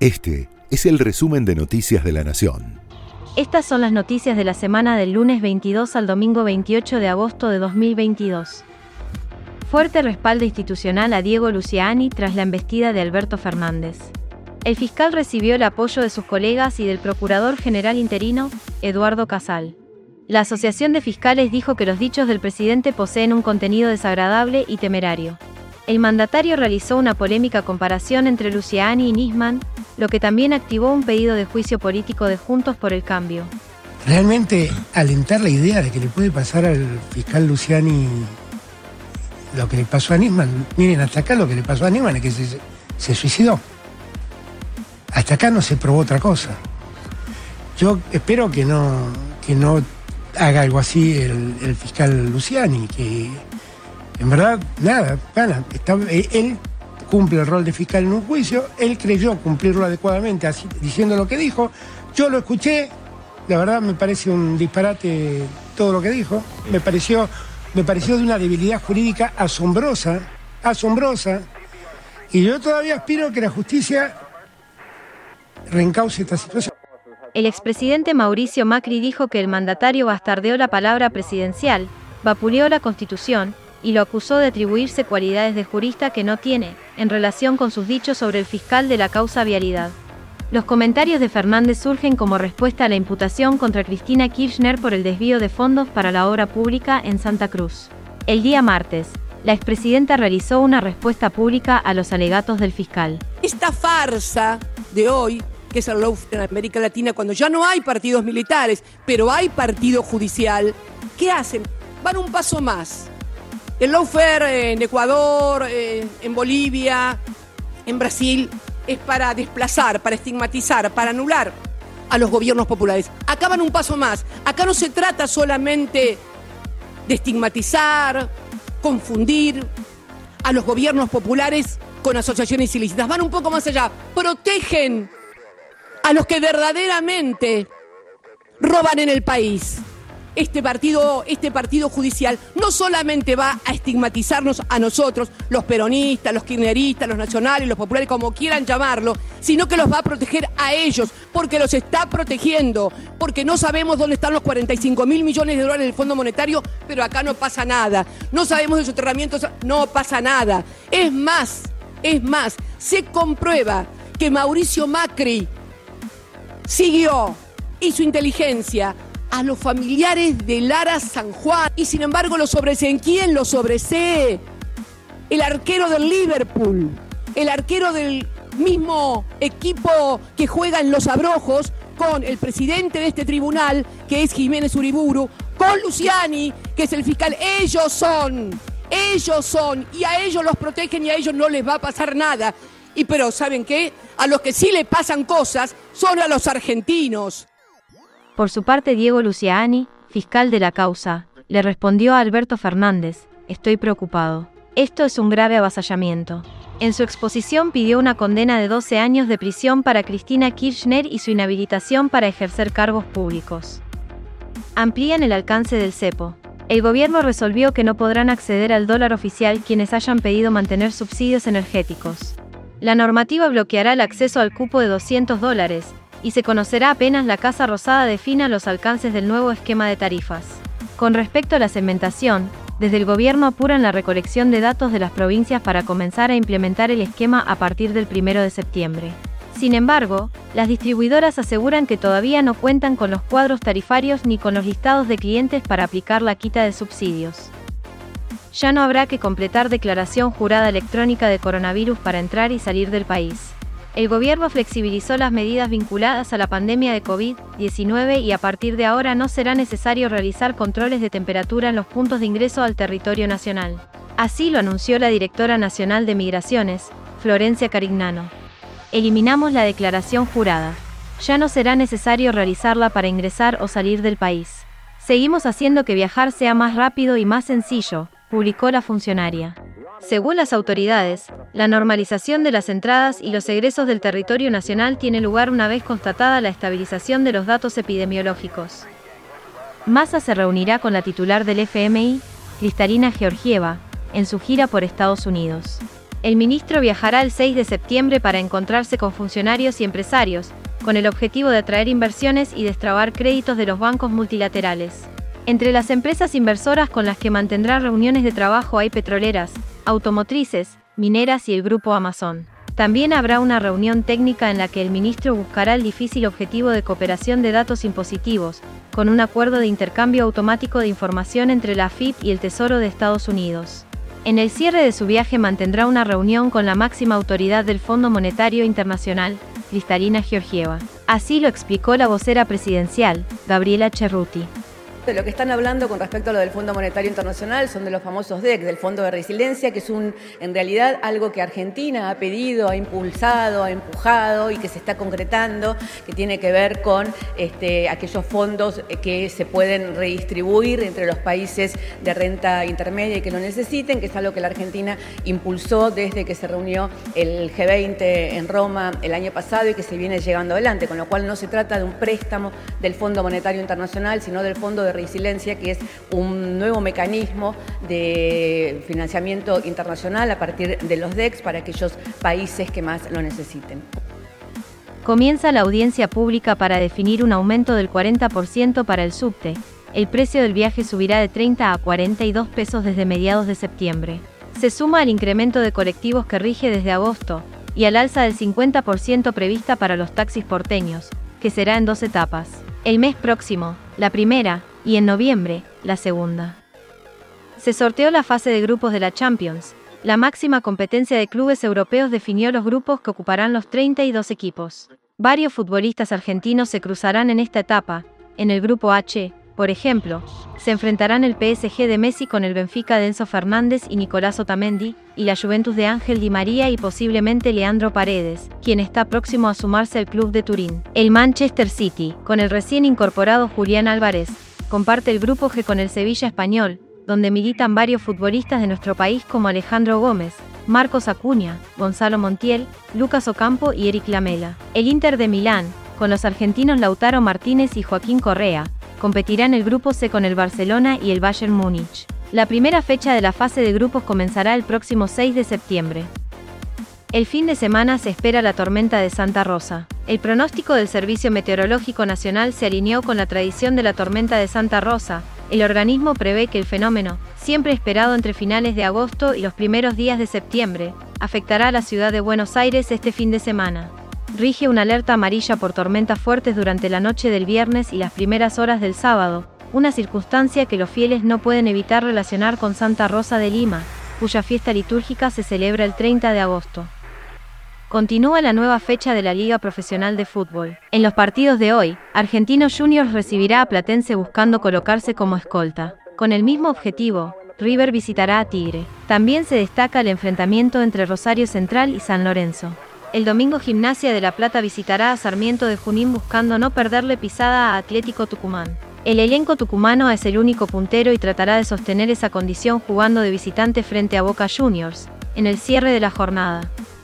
Este es el resumen de Noticias de la Nación. Estas son las noticias de la semana del lunes 22 al domingo 28 de agosto de 2022. Fuerte respaldo institucional a Diego Luciani tras la embestida de Alberto Fernández. El fiscal recibió el apoyo de sus colegas y del procurador general interino, Eduardo Casal. La Asociación de Fiscales dijo que los dichos del presidente poseen un contenido desagradable y temerario. El mandatario realizó una polémica comparación entre Luciani y Nisman, lo que también activó un pedido de juicio político de Juntos por el Cambio. Realmente alentar la idea de que le puede pasar al fiscal Luciani lo que le pasó a Nisman. Miren, hasta acá lo que le pasó a Nisman es que se, suicidó. Hasta acá no se probó otra cosa. Yo espero que no, que no haga algo así el, fiscal Luciani, que en verdad, nada, eh, él cumple el rol de fiscal en un juicio, él creyó cumplirlo adecuadamente así, diciendo lo que dijo, yo lo escuché, la verdad me parece un disparate todo lo que dijo, me pareció me pareció de una debilidad jurídica asombrosa, asombrosa, y yo todavía aspiro que la justicia reencauce esta situación. El expresidente Mauricio Macri dijo que el mandatario bastardeó la palabra presidencial, vapuleó la Constitución y lo acusó de atribuirse cualidades de jurista que no tiene, en relación con sus dichos sobre el fiscal de la causa vialidad. Los comentarios de Fernández surgen como respuesta a la imputación contra Cristina Kirchner por el desvío de fondos para la obra pública en Santa Cruz. El día martes, la expresidenta realizó una respuesta pública a los alegatos del fiscal. Esta farsa de hoy, que es el lawfare en América Latina, cuando ya no hay partidos militares, pero hay partido judicial, ¿qué hacen? Van un paso más. El lawfare en Ecuador, eh, en Bolivia, en Brasil, es para desplazar, para estigmatizar, para anular a los gobiernos populares. Acá van un paso más. Acá no se trata solamente de estigmatizar, confundir a los gobiernos populares con asociaciones ilícitas. Van un poco más allá. Protegen a los que verdaderamente roban en el país este partido, este partido judicial no solamente va a estigmatizarnos a nosotros, los peronistas, los kirchneristas, los nacionales, los populares, como quieran llamarlo, sino que los va a proteger a ellos, porque los está protegiendo, porque no sabemos dónde están los 45 mil millones de dólares del Fondo Monetario, pero acá no pasa nada. No sabemos de soterramientos, no pasa nada. Es más, es más, se comprueba que Mauricio Macri siguió y su inteligencia a los familiares de Lara San Juan. Y sin embargo lo sobreseen. ¿Quién lo sobresee? El arquero del Liverpool, el arquero del mismo equipo que juega en Los Abrojos, con el presidente de este tribunal, que es Jiménez Uriburu, con Luciani, que es el fiscal. Ellos son, ellos son, y a ellos los protegen y a ellos no les va a pasar nada. Y pero, ¿saben qué? A los que sí le pasan cosas son a los argentinos. Por su parte, Diego Luciani, fiscal de la causa, le respondió a Alberto Fernández, estoy preocupado. Esto es un grave avasallamiento. En su exposición pidió una condena de 12 años de prisión para Cristina Kirchner y su inhabilitación para ejercer cargos públicos. Amplían el alcance del cepo. El gobierno resolvió que no podrán acceder al dólar oficial quienes hayan pedido mantener subsidios energéticos. La normativa bloqueará el acceso al cupo de 200 dólares, y se conocerá apenas la Casa Rosada defina los alcances del nuevo esquema de tarifas. Con respecto a la segmentación, desde el gobierno apuran la recolección de datos de las provincias para comenzar a implementar el esquema a partir del 1 de septiembre. Sin embargo, las distribuidoras aseguran que todavía no cuentan con los cuadros tarifarios ni con los listados de clientes para aplicar la quita de subsidios. Ya no habrá que completar declaración jurada electrónica de coronavirus para entrar y salir del país. El gobierno flexibilizó las medidas vinculadas a la pandemia de COVID-19 y a partir de ahora no será necesario realizar controles de temperatura en los puntos de ingreso al territorio nacional. Así lo anunció la directora nacional de Migraciones, Florencia Carignano. Eliminamos la declaración jurada. Ya no será necesario realizarla para ingresar o salir del país. Seguimos haciendo que viajar sea más rápido y más sencillo, publicó la funcionaria. Según las autoridades, la normalización de las entradas y los egresos del territorio nacional tiene lugar una vez constatada la estabilización de los datos epidemiológicos. Massa se reunirá con la titular del FMI, Cristalina Georgieva, en su gira por Estados Unidos. El ministro viajará el 6 de septiembre para encontrarse con funcionarios y empresarios, con el objetivo de atraer inversiones y destrabar créditos de los bancos multilaterales. Entre las empresas inversoras con las que mantendrá reuniones de trabajo hay petroleras, automotrices, mineras y el grupo Amazon. También habrá una reunión técnica en la que el ministro buscará el difícil objetivo de cooperación de datos impositivos, con un acuerdo de intercambio automático de información entre la AFIP y el Tesoro de Estados Unidos. En el cierre de su viaje mantendrá una reunión con la máxima autoridad del Fondo Monetario Internacional, Cristalina Georgieva. Así lo explicó la vocera presidencial, Gabriela Cerruti. De lo que están hablando con respecto a lo del Fondo Monetario Internacional son de los famosos DEC, del Fondo de Resiliencia, que es un, en realidad algo que Argentina ha pedido, ha impulsado, ha empujado y que se está concretando, que tiene que ver con este, aquellos fondos que se pueden redistribuir entre los países de renta intermedia y que lo necesiten, que es algo que la Argentina impulsó desde que se reunió el G20 en Roma el año pasado y que se viene llegando adelante, con lo cual no se trata de un préstamo del Fondo Monetario Internacional, sino del Fondo Resiliencia, que es un nuevo mecanismo de financiamiento internacional a partir de los DEX para aquellos países que más lo necesiten. Comienza la audiencia pública para definir un aumento del 40% para el subte. El precio del viaje subirá de 30 a 42 pesos desde mediados de septiembre. Se suma al incremento de colectivos que rige desde agosto y al alza del 50% prevista para los taxis porteños, que será en dos etapas. El mes próximo, la primera, y en noviembre, la segunda. Se sorteó la fase de grupos de la Champions. La máxima competencia de clubes europeos definió los grupos que ocuparán los 32 equipos. Varios futbolistas argentinos se cruzarán en esta etapa. En el grupo H, por ejemplo, se enfrentarán el PSG de Messi con el Benfica de Enzo Fernández y Nicolás Otamendi, y la Juventus de Ángel Di María y posiblemente Leandro Paredes, quien está próximo a sumarse al club de Turín. El Manchester City, con el recién incorporado Julián Álvarez, comparte el grupo G con el Sevilla Español, donde militan varios futbolistas de nuestro país como Alejandro Gómez, Marcos Acuña, Gonzalo Montiel, Lucas Ocampo y Eric Lamela. El Inter de Milán, con los argentinos Lautaro Martínez y Joaquín Correa, competirá en el grupo C con el Barcelona y el Bayern Múnich. La primera fecha de la fase de grupos comenzará el próximo 6 de septiembre. El fin de semana se espera la tormenta de Santa Rosa. El pronóstico del Servicio Meteorológico Nacional se alineó con la tradición de la tormenta de Santa Rosa. El organismo prevé que el fenómeno, siempre esperado entre finales de agosto y los primeros días de septiembre, afectará a la ciudad de Buenos Aires este fin de semana. Rige una alerta amarilla por tormentas fuertes durante la noche del viernes y las primeras horas del sábado, una circunstancia que los fieles no pueden evitar relacionar con Santa Rosa de Lima, cuya fiesta litúrgica se celebra el 30 de agosto. Continúa la nueva fecha de la Liga Profesional de Fútbol. En los partidos de hoy, Argentinos Juniors recibirá a Platense buscando colocarse como escolta. Con el mismo objetivo, River visitará a Tigre. También se destaca el enfrentamiento entre Rosario Central y San Lorenzo. El domingo Gimnasia de La Plata visitará a Sarmiento de Junín buscando no perderle pisada a Atlético Tucumán. El elenco tucumano es el único puntero y tratará de sostener esa condición jugando de visitante frente a Boca Juniors, en el cierre de la jornada.